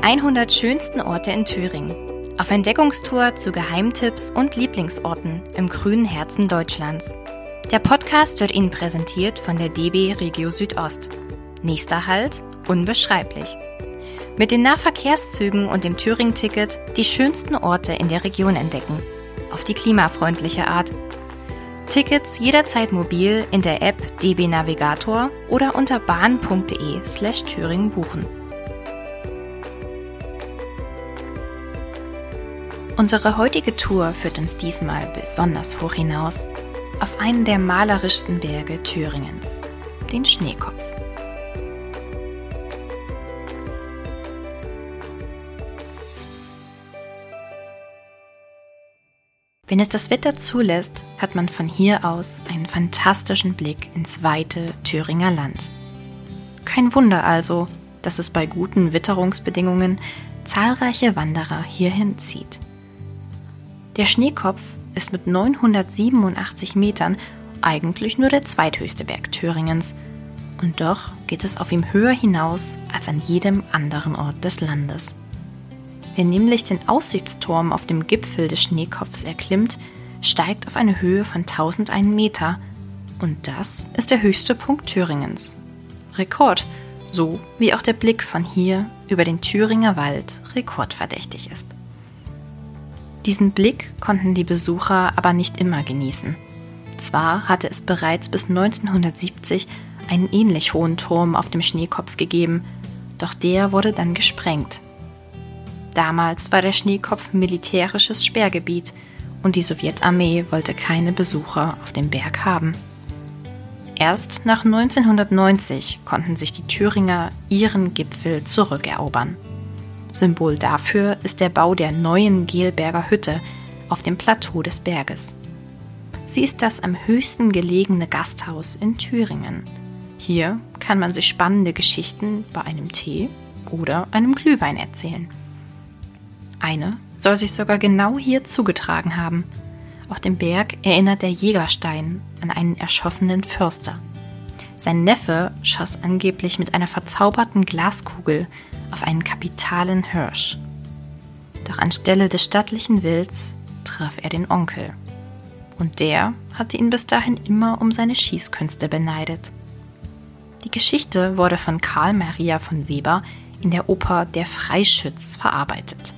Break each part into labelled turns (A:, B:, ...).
A: Die 100 schönsten Orte in Thüringen. Auf Entdeckungstour zu Geheimtipps und Lieblingsorten im grünen Herzen Deutschlands. Der Podcast wird Ihnen präsentiert von der DB Regio Südost. Nächster Halt, unbeschreiblich. Mit den Nahverkehrszügen und dem Thüringen-Ticket die schönsten Orte in der Region entdecken. Auf die klimafreundliche Art. Tickets jederzeit mobil in der App DB Navigator oder unter bahn.de slash Thüringen buchen. Unsere heutige Tour führt uns diesmal besonders hoch hinaus auf einen der malerischsten Berge Thüringens, den Schneekopf. Wenn es das Wetter zulässt, hat man von hier aus einen fantastischen Blick ins weite Thüringer Land. Kein Wunder also, dass es bei guten Witterungsbedingungen zahlreiche Wanderer hierhin zieht. Der Schneekopf ist mit 987 Metern eigentlich nur der zweithöchste Berg Thüringens. Und doch geht es auf ihm höher hinaus als an jedem anderen Ort des Landes. Wer nämlich den Aussichtsturm auf dem Gipfel des Schneekopfs erklimmt, steigt auf eine Höhe von 1001 Meter. Und das ist der höchste Punkt Thüringens. Rekord, so wie auch der Blick von hier über den Thüringer Wald rekordverdächtig ist. Diesen Blick konnten die Besucher aber nicht immer genießen. Zwar hatte es bereits bis 1970 einen ähnlich hohen Turm auf dem Schneekopf gegeben, doch der wurde dann gesprengt. Damals war der Schneekopf militärisches Sperrgebiet und die Sowjetarmee wollte keine Besucher auf dem Berg haben. Erst nach 1990 konnten sich die Thüringer ihren Gipfel zurückerobern. Symbol dafür ist der Bau der neuen Gelberger Hütte auf dem Plateau des Berges. Sie ist das am höchsten gelegene Gasthaus in Thüringen. Hier kann man sich spannende Geschichten bei einem Tee oder einem Glühwein erzählen. Eine soll sich sogar genau hier zugetragen haben. Auf dem Berg erinnert der Jägerstein an einen erschossenen Förster. Sein Neffe schoss angeblich mit einer verzauberten Glaskugel auf einen kapitalen Hirsch. Doch anstelle des stattlichen Wilds traf er den Onkel. Und der hatte ihn bis dahin immer um seine Schießkünste beneidet. Die Geschichte wurde von Karl Maria von Weber in der Oper Der Freischütz verarbeitet.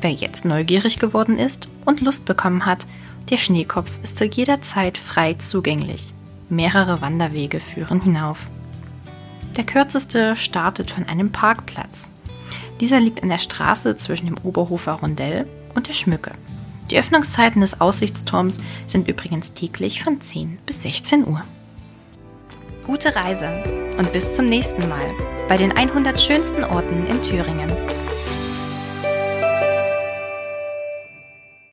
A: Wer jetzt neugierig geworden ist und Lust bekommen hat, der Schneekopf ist zu jeder Zeit frei zugänglich. Mehrere Wanderwege führen hinauf. Der kürzeste startet von einem Parkplatz. Dieser liegt an der Straße zwischen dem Oberhofer Rondell und der Schmücke. Die Öffnungszeiten des Aussichtsturms sind übrigens täglich von 10 bis 16 Uhr. Gute Reise und bis zum nächsten Mal bei den 100 schönsten Orten in Thüringen.